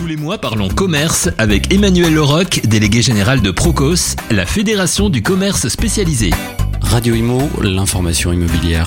Tous les mois, parlons commerce avec Emmanuel Leroc, délégué général de Procos, la fédération du commerce spécialisé. Radio Imo, l'information immobilière.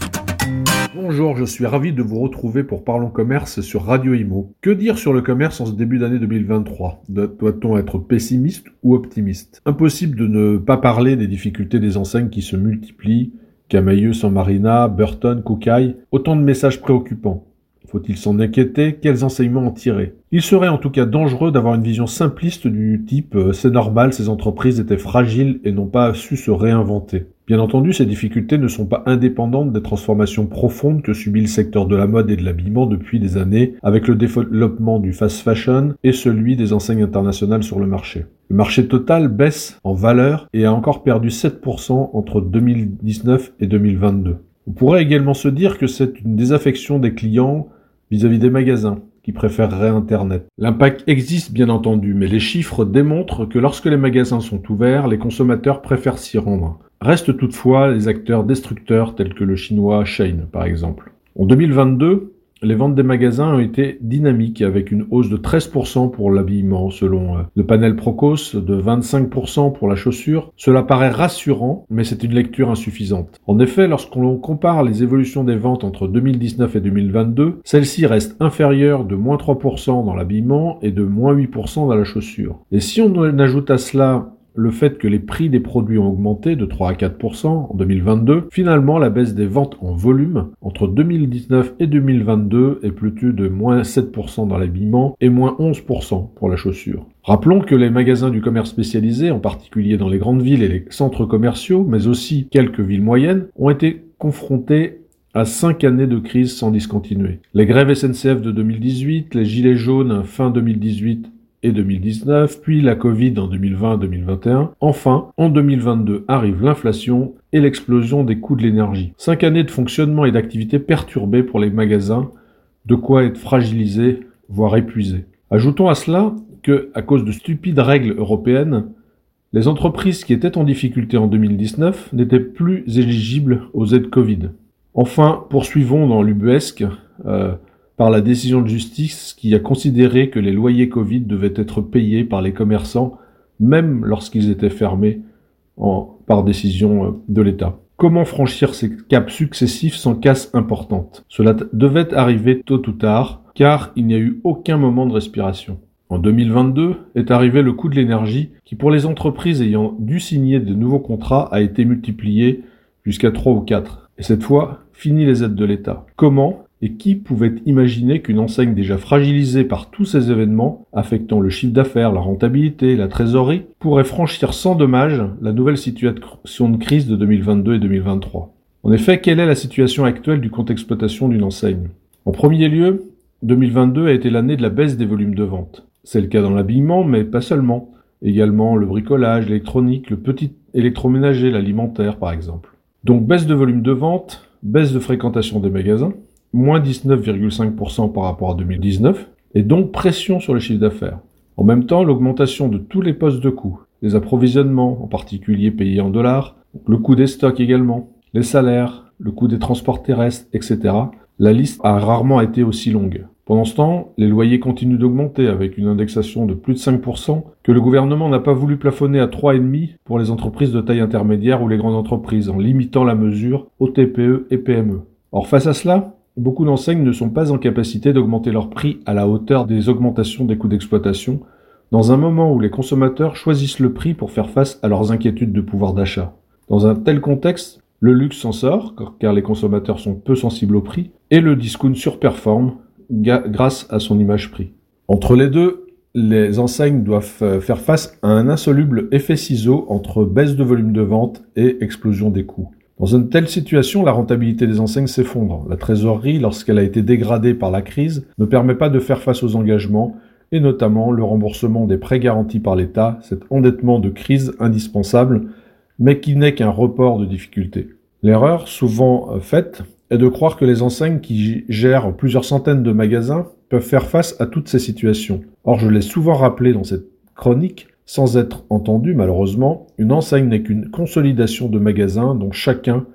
Bonjour, je suis ravi de vous retrouver pour Parlons Commerce sur Radio Imo. Que dire sur le commerce en ce début d'année 2023 Doit-on être pessimiste ou optimiste? Impossible de ne pas parler des difficultés des enseignes qui se multiplient, Camailleux, San Marina, Burton, Koukaï, autant de messages préoccupants. Faut-il s'en inquiéter? Quels enseignements en tirer? Il serait en tout cas dangereux d'avoir une vision simpliste du type euh, c'est normal, ces entreprises étaient fragiles et n'ont pas su se réinventer. Bien entendu, ces difficultés ne sont pas indépendantes des transformations profondes que subit le secteur de la mode et de l'habillement depuis des années, avec le développement du fast fashion et celui des enseignes internationales sur le marché. Le marché total baisse en valeur et a encore perdu 7% entre 2019 et 2022. On pourrait également se dire que c'est une désaffection des clients vis-à-vis des magasins qui préféreraient Internet. L'impact existe bien entendu, mais les chiffres démontrent que lorsque les magasins sont ouverts, les consommateurs préfèrent s'y rendre. Restent toutefois les acteurs destructeurs tels que le chinois Shane par exemple. En 2022, les ventes des magasins ont été dynamiques avec une hausse de 13% pour l'habillement selon euh, le panel Procos, de 25% pour la chaussure. Cela paraît rassurant, mais c'est une lecture insuffisante. En effet, lorsqu'on compare les évolutions des ventes entre 2019 et 2022, celles-ci restent inférieures de moins 3% dans l'habillement et de moins 8% dans la chaussure. Et si on ajoute à cela le fait que les prix des produits ont augmenté de 3 à 4% en 2022, finalement la baisse des ventes en volume entre 2019 et 2022 est plutôt de moins 7% dans l'habillement et moins 11% pour la chaussure. Rappelons que les magasins du commerce spécialisé, en particulier dans les grandes villes et les centres commerciaux, mais aussi quelques villes moyennes, ont été confrontés à cinq années de crise sans discontinuer. Les grèves SNCF de 2018, les gilets jaunes fin 2018 et 2019, puis la Covid en 2020-2021. Enfin, en 2022 arrive l'inflation et l'explosion des coûts de l'énergie. Cinq années de fonctionnement et d'activité perturbées pour les magasins, de quoi être fragilisés, voire épuisés. Ajoutons à cela que, à cause de stupides règles européennes, les entreprises qui étaient en difficulté en 2019 n'étaient plus éligibles aux aides Covid. Enfin, poursuivons dans l'ubuesque. Euh, par la décision de justice qui a considéré que les loyers Covid devaient être payés par les commerçants même lorsqu'ils étaient fermés par décision euh, de l'État. Comment franchir ces caps successifs sans casse importante? Cela devait arriver tôt ou tard, car il n'y a eu aucun moment de respiration. En 2022 est arrivé le coût de l'énergie qui pour les entreprises ayant dû signer de nouveaux contrats a été multiplié jusqu'à 3 ou 4. Et cette fois, fini les aides de l'État. Comment et qui pouvait imaginer qu'une enseigne déjà fragilisée par tous ces événements, affectant le chiffre d'affaires, la rentabilité, la trésorerie, pourrait franchir sans dommage la nouvelle situation de crise de 2022 et 2023 En effet, quelle est la situation actuelle du compte d'exploitation d'une enseigne? En premier lieu, 2022 a été l'année de la baisse des volumes de vente. C'est le cas dans l'habillement, mais pas seulement. Également le bricolage, l'électronique, le petit électroménager, l'alimentaire par exemple. Donc baisse de volume de vente, baisse de fréquentation des magasins, moins 19,5% par rapport à 2019, et donc pression sur le chiffre d'affaires. En même temps, l'augmentation de tous les postes de coûts, les approvisionnements, en particulier payés en dollars, le coût des stocks également, les salaires, le coût des transports terrestres, etc. La liste a rarement été aussi longue. Pendant ce temps, les loyers continuent d'augmenter avec une indexation de plus de 5% que le gouvernement n'a pas voulu plafonner à 3,5% pour les entreprises de taille intermédiaire ou les grandes entreprises en limitant la mesure aux TPE et PME. Or face à cela, Beaucoup d'enseignes ne sont pas en capacité d'augmenter leur prix à la hauteur des augmentations des coûts d'exploitation, dans un moment où les consommateurs choisissent le prix pour faire face à leurs inquiétudes de pouvoir d'achat. Dans un tel contexte, le luxe s'en sort, car les consommateurs sont peu sensibles au prix, et le discount surperforme grâce à son image prix. Entre les deux, les enseignes doivent euh, faire face à un insoluble effet ciseau entre baisse de volume de vente et explosion des coûts. Dans une telle situation, la rentabilité des enseignes s'effondre. La trésorerie, lorsqu'elle a été dégradée par la crise, ne permet pas de faire face aux engagements, et notamment le remboursement des prêts garantis par l'État, cet endettement de crise indispensable, mais qui n'est qu'un report de difficultés. L'erreur, souvent euh, faite, est de croire que les enseignes qui gèrent plusieurs centaines de magasins peuvent faire face à toutes ces situations. Or, je l'ai souvent rappelé dans cette chronique, sans être entendu, malheureusement, une enseigne n'est qu'une consolidation de magasins dont chacun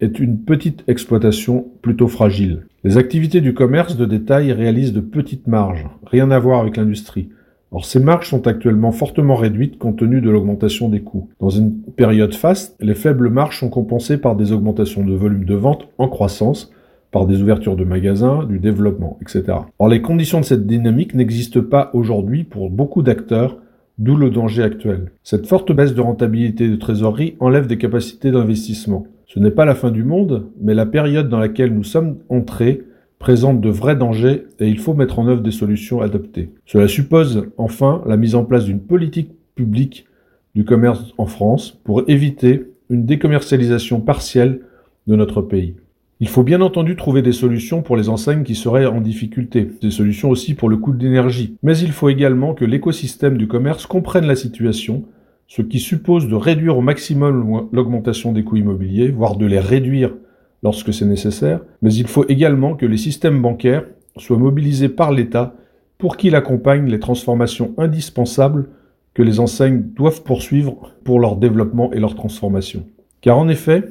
est une petite exploitation plutôt fragile. Les activités du commerce de détail réalisent de petites marges, rien à voir avec l'industrie. Or, ces marges sont actuellement fortement réduites compte tenu de l'augmentation des coûts. Dans une période faste, les faibles marges sont compensées par des augmentations de volume de vente en croissance, par des ouvertures de magasins, du développement, etc. Or, les conditions de cette dynamique n'existent pas aujourd'hui pour beaucoup d'acteurs, d'où le danger actuel. Cette forte baisse de rentabilité de trésorerie enlève des capacités d'investissement. Ce n'est pas la fin du monde, mais la période dans laquelle nous sommes entrés présente de vrais dangers et il faut mettre en œuvre des solutions adaptées. Cela suppose enfin la mise en place d'une politique publique du commerce en France pour éviter une décommercialisation partielle de notre pays. Il faut bien entendu trouver des solutions pour les enseignes qui seraient en difficulté, des solutions aussi pour le coût de l'énergie, mais il faut également que l'écosystème du commerce comprenne la situation, ce qui suppose de réduire au maximum l'augmentation des coûts immobiliers, voire de les réduire lorsque c'est nécessaire, mais il faut également que les systèmes bancaires soient mobilisés par l'État pour qu'il accompagne les transformations indispensables que les enseignes doivent poursuivre pour leur développement et leur transformation. Car en effet,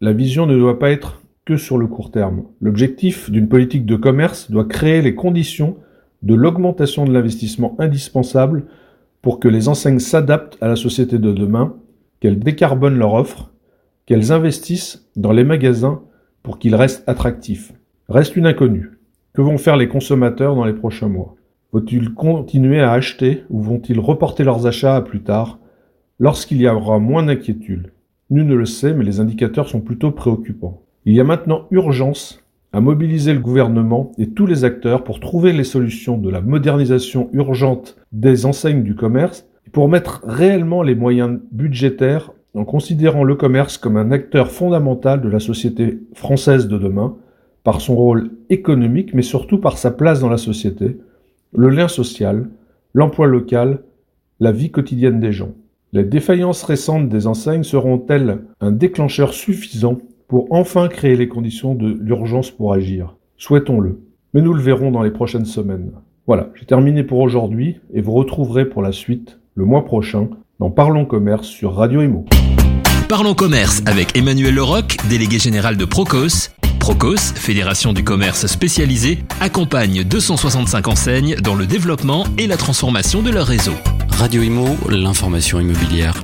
la vision ne doit pas être que sur le court terme. L'objectif d'une politique de commerce doit créer les conditions de l'augmentation de l'investissement indispensable pour que les enseignes s'adaptent à la société de demain, qu'elles décarbonent leur offre, qu'elles investissent dans les magasins pour qu'ils restent attractifs. Reste une inconnue. Que vont faire les consommateurs dans les prochains mois? Vont-ils continuer à acheter ou vont-ils reporter leurs achats à plus tard lorsqu'il y aura moins d'inquiétude Nul ne le sait, mais les indicateurs sont plutôt préoccupants. Il y a maintenant urgence à mobiliser le gouvernement et tous les acteurs pour trouver les solutions de la modernisation urgente des enseignes du commerce et pour mettre réellement les moyens budgétaires en considérant le commerce comme un acteur fondamental de la société française de demain, par son rôle économique, mais surtout par sa place dans la société, le lien social, l'emploi local, la vie quotidienne des gens. Les défaillances récentes des enseignes seront-elles un déclencheur suffisant pour enfin créer les conditions de l'urgence pour agir. Souhaitons-le. Mais nous le verrons dans les prochaines semaines. Voilà, j'ai terminé pour aujourd'hui et vous retrouverez pour la suite le mois prochain dans Parlons Commerce sur Radio Imo. Parlons Commerce avec Emmanuel Leroc, délégué général de Procos. Procos, fédération du commerce spécialisé, accompagne 265 enseignes dans le développement et la transformation de leur réseau. Radio Imo, l'information immobilière.